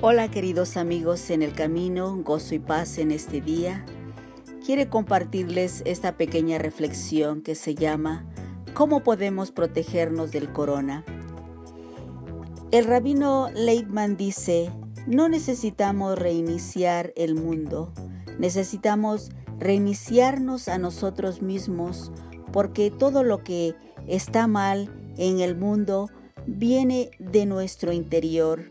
Hola queridos amigos en el camino, gozo y paz en este día. Quiere compartirles esta pequeña reflexión que se llama ¿Cómo podemos protegernos del corona? El rabino Leitman dice, no necesitamos reiniciar el mundo, necesitamos reiniciarnos a nosotros mismos porque todo lo que está mal en el mundo viene de nuestro interior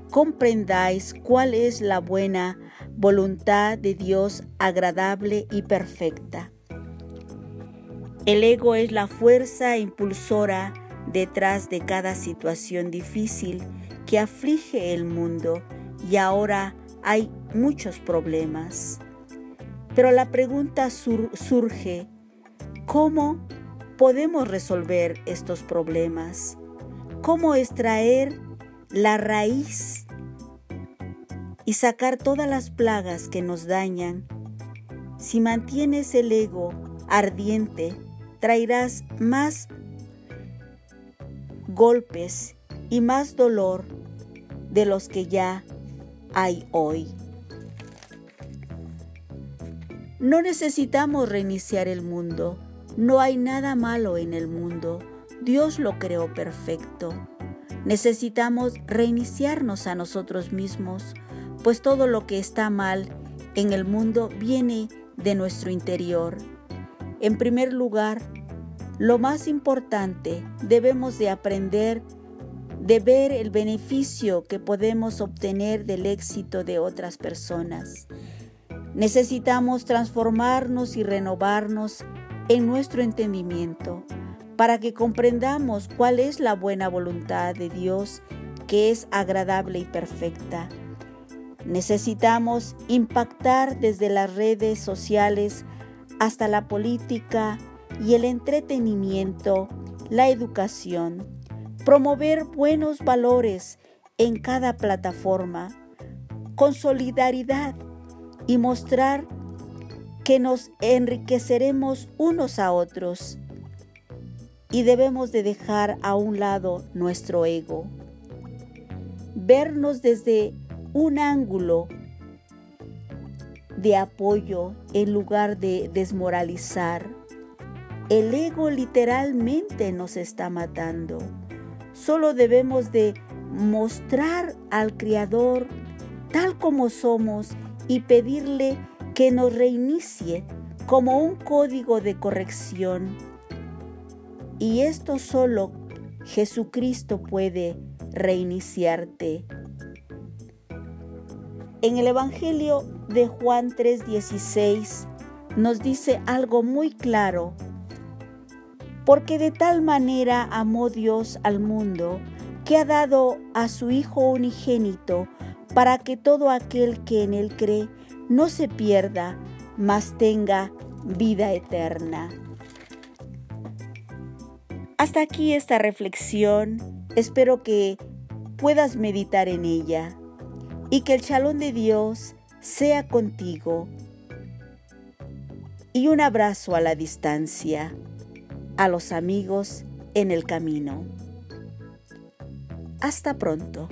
comprendáis cuál es la buena voluntad de Dios agradable y perfecta. El ego es la fuerza impulsora detrás de cada situación difícil que aflige el mundo y ahora hay muchos problemas. Pero la pregunta surge, ¿cómo podemos resolver estos problemas? ¿Cómo extraer la raíz y sacar todas las plagas que nos dañan. Si mantienes el ego ardiente, traerás más golpes y más dolor de los que ya hay hoy. No necesitamos reiniciar el mundo. No hay nada malo en el mundo. Dios lo creó perfecto. Necesitamos reiniciarnos a nosotros mismos, pues todo lo que está mal en el mundo viene de nuestro interior. En primer lugar, lo más importante, debemos de aprender de ver el beneficio que podemos obtener del éxito de otras personas. Necesitamos transformarnos y renovarnos en nuestro entendimiento para que comprendamos cuál es la buena voluntad de Dios que es agradable y perfecta. Necesitamos impactar desde las redes sociales hasta la política y el entretenimiento, la educación, promover buenos valores en cada plataforma, con solidaridad y mostrar que nos enriqueceremos unos a otros y debemos de dejar a un lado nuestro ego. Vernos desde un ángulo de apoyo en lugar de desmoralizar. El ego literalmente nos está matando. Solo debemos de mostrar al Creador tal como somos y pedirle que nos reinicie como un código de corrección y esto solo Jesucristo puede reiniciarte. En el Evangelio de Juan 3:16 nos dice algo muy claro, porque de tal manera amó Dios al mundo que ha dado a su Hijo unigénito para que todo aquel que en él cree no se pierda, mas tenga vida eterna. Hasta aquí esta reflexión. Espero que puedas meditar en ella y que el chalón de Dios sea contigo. Y un abrazo a la distancia a los amigos en el camino. Hasta pronto.